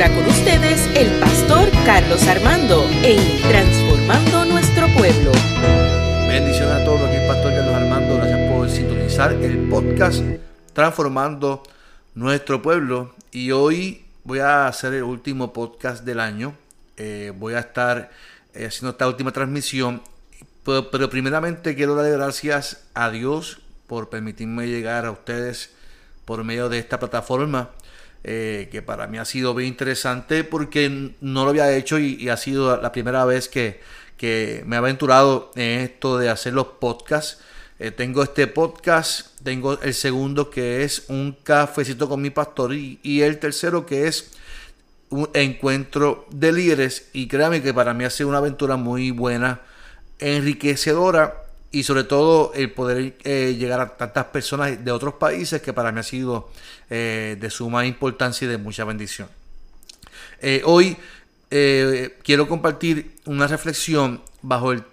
ahora con ustedes el pastor Carlos Armando en Transformando Nuestro Pueblo. Bendiciones a todos, aquí el pastor Carlos Armando, gracias por sintonizar el podcast Transformando Nuestro Pueblo. Y hoy voy a hacer el último podcast del año. Eh, voy a estar eh, haciendo esta última transmisión. Pero, pero primeramente quiero darle gracias a Dios por permitirme llegar a ustedes por medio de esta plataforma. Eh, que para mí ha sido bien interesante porque no lo había hecho y, ha sido la primera vez que, que, me he aventurado en esto de hacer los podcasts. Eh, tengo este podcast, tengo el segundo que es un cafecito con mi pastor y, el tercero que es un encuentro de líderes y créanme que para mí ha sido una aventura muy buena, enriquecedora y sobre todo el poder eh, llegar a tantas personas de otros países que para mí ha sido eh, de suma importancia y de mucha bendición. Eh, hoy quiero compartir una reflexión bajo el,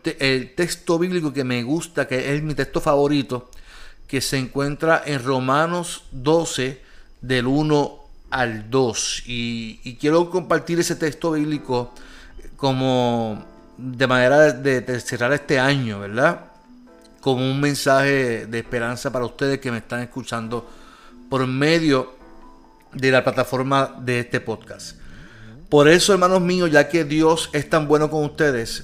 texto bíblico que me gusta, que es mi texto favorito, que se encuentra en Romanos 12 del 1 al 2. Y, quiero compartir ese texto bíblico como de manera de cerrar este año, ¿verdad? Como un mensaje de esperanza para ustedes que me están escuchando por medio de la plataforma de este podcast. Por eso, hermanos míos, ya que Dios es tan bueno con ustedes,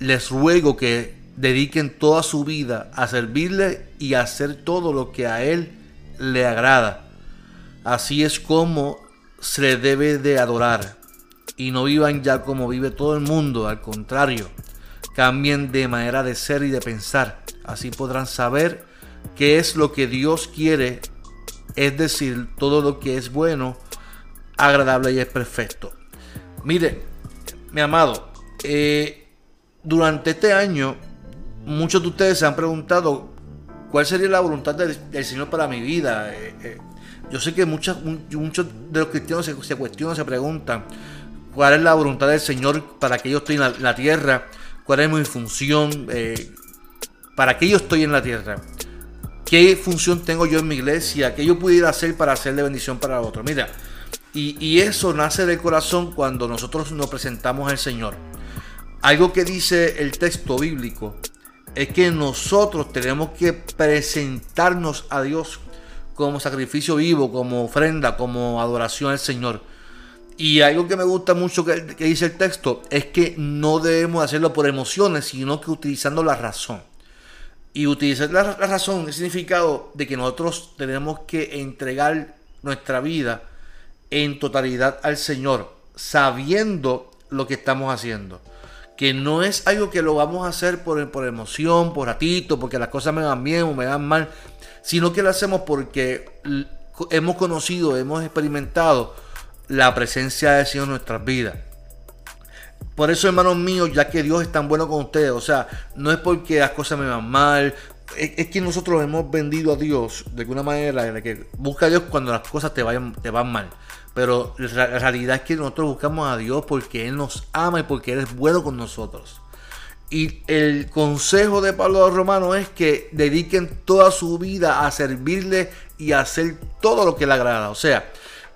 les ruego que dediquen toda su vida a servirle y a hacer todo lo que a Él le agrada. Así es como se debe de adorar. Y no vivan ya como vive todo el mundo, al contrario, cambien de manera de ser y de pensar Así podrán saber qué es lo que Dios quiere, es decir, todo lo que es bueno, agradable y es perfecto. Mire, mi amado, eh, durante este año muchos de ustedes se han preguntado cuál sería la voluntad del, Señor para mi vida. Eh, eh, yo sé que muchos, muchos de los cristianos se, cuestionan, se preguntan cuál es la voluntad del Señor para que yo esté en la, tierra, cuál es mi función, ¿Para qué yo estoy en la tierra? ¿Qué función tengo yo en mi iglesia? ¿Qué yo pudiera hacer para hacer de bendición para otros? Mira, y, eso nace del corazón cuando nosotros nos presentamos al Señor. Algo que dice el texto bíblico es que nosotros tenemos que presentarnos a Dios como sacrificio vivo, como ofrenda, como adoración al Señor. Y algo que me gusta mucho que dice el texto es que no debemos hacerlo por emociones, sino que utilizando la razón y utilizar la, razón, el significado de que nosotros tenemos que entregar nuestra vida en totalidad al Señor, sabiendo lo que estamos haciendo. Que no es algo que lo vamos a hacer por, por emoción, por ratito, porque las cosas me van bien o me van mal, sino que lo hacemos porque hemos conocido, hemos experimentado la presencia del Señor en nuestras vidas. Por eso, hermanos míos, ya que Dios es tan bueno con ustedes, o sea, no es porque las cosas me van mal, es, que nosotros hemos vendido a Dios de alguna manera, de que busca a Dios cuando las cosas te, van mal. Pero la realidad es que nosotros buscamos a Dios porque Él nos ama y porque Él es bueno con nosotros. Y el consejo de Pablo Romano es que dediquen toda su vida a servirle y a hacer todo lo que le agrada. O sea,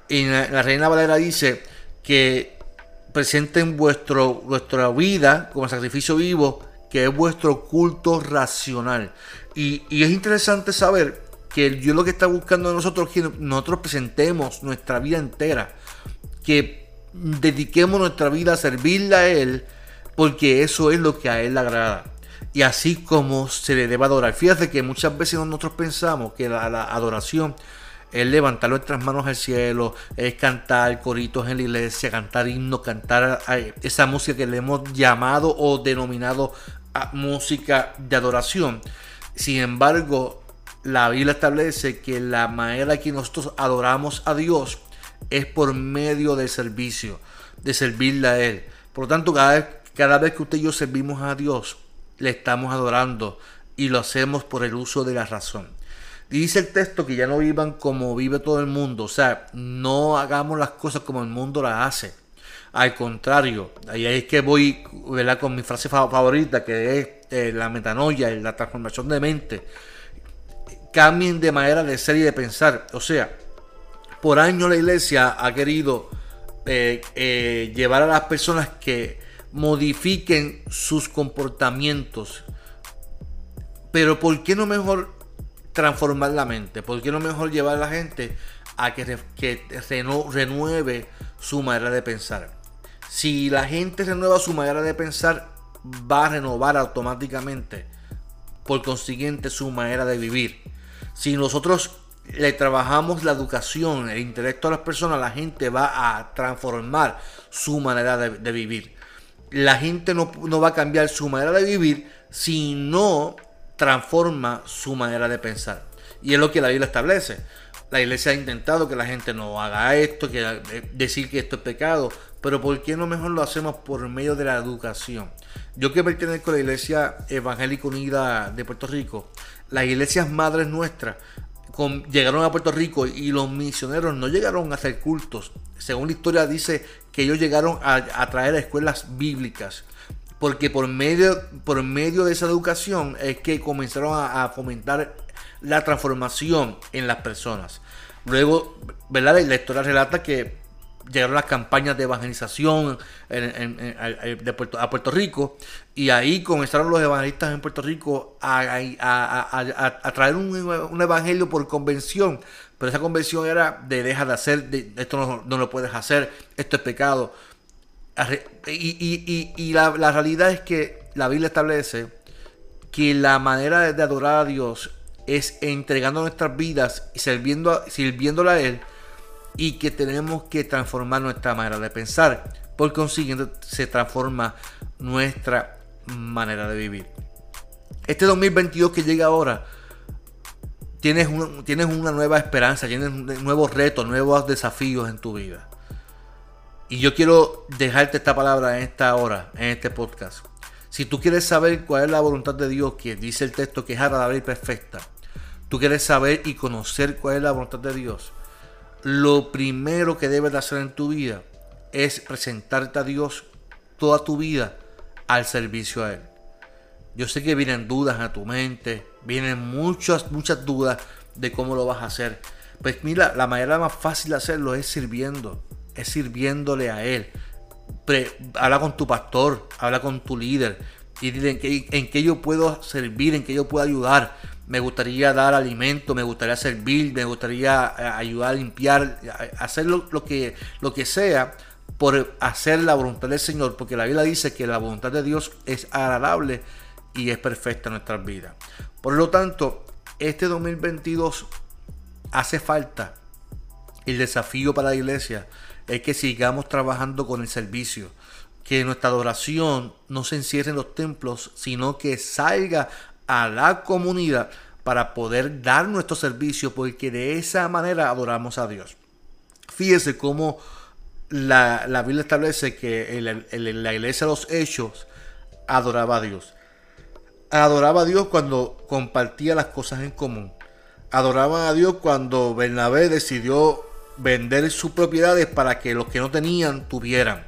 en la Reina Valera dice que presenten vuestro, vuestra vida como sacrificio vivo, que es vuestro culto racional. Y, es interesante saber que Dios lo que está buscando de nosotros es que nosotros presentemos nuestra vida entera, que dediquemos nuestra vida a servirle a Él, porque eso es lo que a Él le agrada. Y así como se le debe adorar. Fíjate que muchas veces nosotros pensamos que la adoración es levantar nuestras manos al cielo, es cantar coritos en la iglesia, cantar himnos, cantar esa música que le hemos llamado o denominado música de adoración. Sin embargo, la Biblia establece que la manera que nosotros adoramos a Dios es por medio del servicio, de servirle a Él. Por lo tanto, cada vez que usted y yo servimos a Dios, le estamos adorando y lo hacemos por el uso de la razón. Dice el texto que ya no vivan como vive todo el mundo. O sea, no hagamos las cosas como el mundo las hace. Al contrario, ahí es que voy ¿verdad? con mi frase favorita, que es eh, la metanoia, la transformación de mente. Cambien de manera de ser y de pensar. O sea, por años la iglesia ha querido eh, eh, llevar a las personas que modifiquen sus comportamientos. Pero ¿por qué no mejor transformar la mente? ¿Por qué no mejor llevar a la gente a que, que renueve su manera de pensar? Si la gente renueva su manera de pensar, va a renovar automáticamente, por consiguiente, su manera de vivir. Si nosotros le trabajamos la educación, el intelecto a las personas, la gente va a transformar su manera de, vivir. La gente no, no va a cambiar su manera de vivir si no transforma su manera de pensar. Y es lo que la Biblia establece. La iglesia ha intentado que la gente no haga esto, que eh, decir que esto es pecado, pero ¿por qué no mejor lo hacemos por medio de la educación? Yo que pertenezco a la Iglesia Evangélica Unida de Puerto Rico, las iglesias madres nuestras llegaron a Puerto Rico y los misioneros no llegaron a hacer cultos. Según la historia dice que ellos llegaron a, traer a escuelas bíblicas. Porque por medio, por medio de esa educación es que comenzaron a, fomentar la transformación en las personas. Luego, ¿verdad? La historia relata que llegaron las campañas de evangelización a Puerto Rico y ahí comenzaron los evangelistas en Puerto Rico a, traer un, evangelio por convención, pero esa convención era de deja de hacer, esto no, lo puedes hacer, esto es pecado. Y, la, realidad es que la Biblia establece que la manera de, adorar a Dios es entregando nuestras vidas y sirviendo, sirviéndole a Él y que tenemos que transformar nuestra manera de pensar. Por consiguiente, se transforma nuestra manera de vivir. Este 2022 que llega ahora, tienes, tienes una nueva esperanza, tienes nuevos retos, nuevos desafíos en tu vida. Y yo quiero dejarte esta palabra en esta hora, en este podcast. Si tú quieres saber cuál es la voluntad de Dios, que dice el texto que es agradable y perfecta, tú quieres saber y conocer cuál es la voluntad de Dios, lo primero que debes de hacer en tu vida es presentarte a Dios toda tu vida al servicio a Él. Yo sé que vienen dudas a tu mente, vienen muchas, muchas dudas de cómo lo vas a hacer. Pues mira, la manera más fácil de hacerlo es sirviendo, es sirviéndole a Él. habla con tu pastor, habla con tu líder y dile en qué yo puedo servir, en qué yo puedo ayudar me gustaría dar alimento, me gustaría servir, me gustaría eh, ayudar a limpiar, hacer lo, que, lo que sea por hacer la voluntad del Señor, porque la Biblia dice que la voluntad de Dios es agradable y es perfecta en nuestras vidas. Por lo tanto, este 2022 hace falta el desafío para la iglesia es que sigamos trabajando con el servicio, que nuestra adoración no se encierre en los templos, sino que salga a la comunidad para poder dar nuestro servicio, porque de esa manera adoramos a Dios. Fíjese cómo la, Biblia establece que en la, iglesia de los hechos adoraba a Dios. Adoraba a Dios cuando compartía las cosas en común. Adoraba a Dios cuando Bernabé decidió vender sus propiedades para que los que no tenían tuvieran.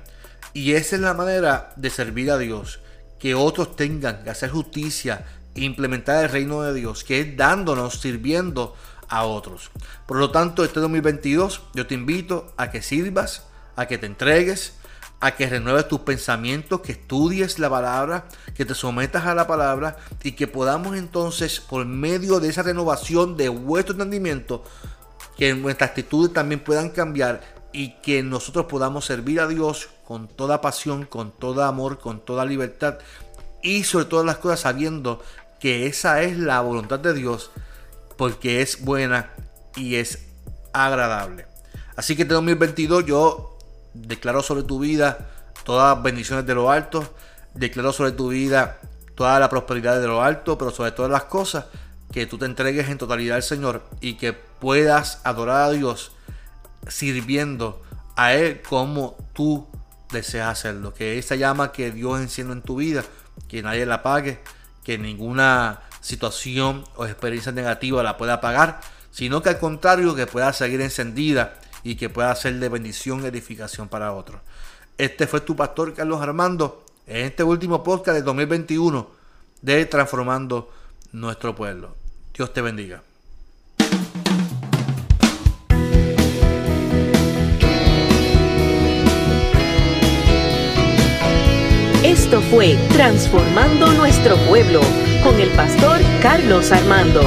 Y esa es la manera de servir a Dios. Que otros tengan que hacer justicia, implementar el reino de Dios, que es dándonos, sirviendo a otros. Por lo tanto, este 2022 yo te invito a que sirvas, a que te entregues, a que renueves tus pensamientos, que estudies la palabra, que te sometas a la palabra y que podamos entonces, por medio de esa renovación de vuestro entendimiento, que nuestras actitudes también puedan cambiar y que nosotros podamos servir a Dios con toda pasión, con todo amor, con toda libertad y sobre todas las cosas sabiendo que esa es la voluntad de Dios porque es buena y es agradable. Así que este 2022 yo declaro sobre tu vida todas bendiciones de lo alto, declaro sobre tu vida toda la prosperidad de lo alto, pero sobre todas las cosas que tú te entregues en totalidad al Señor y que puedas adorar a Dios sirviendo a Él como tú deseas hacerlo. Que esa llama que Dios enciende en tu vida, que nadie la apague que ninguna situación o experiencia negativa la pueda apagar, sino que al contrario que pueda seguir encendida y que pueda ser de bendición y edificación para otros. Este fue tu pastor Carlos Armando en este último podcast de 2021 de Transformando nuestro pueblo. Dios te bendiga. Esto fue Transformando Nuestro Pueblo con el pastor Carlos Armando.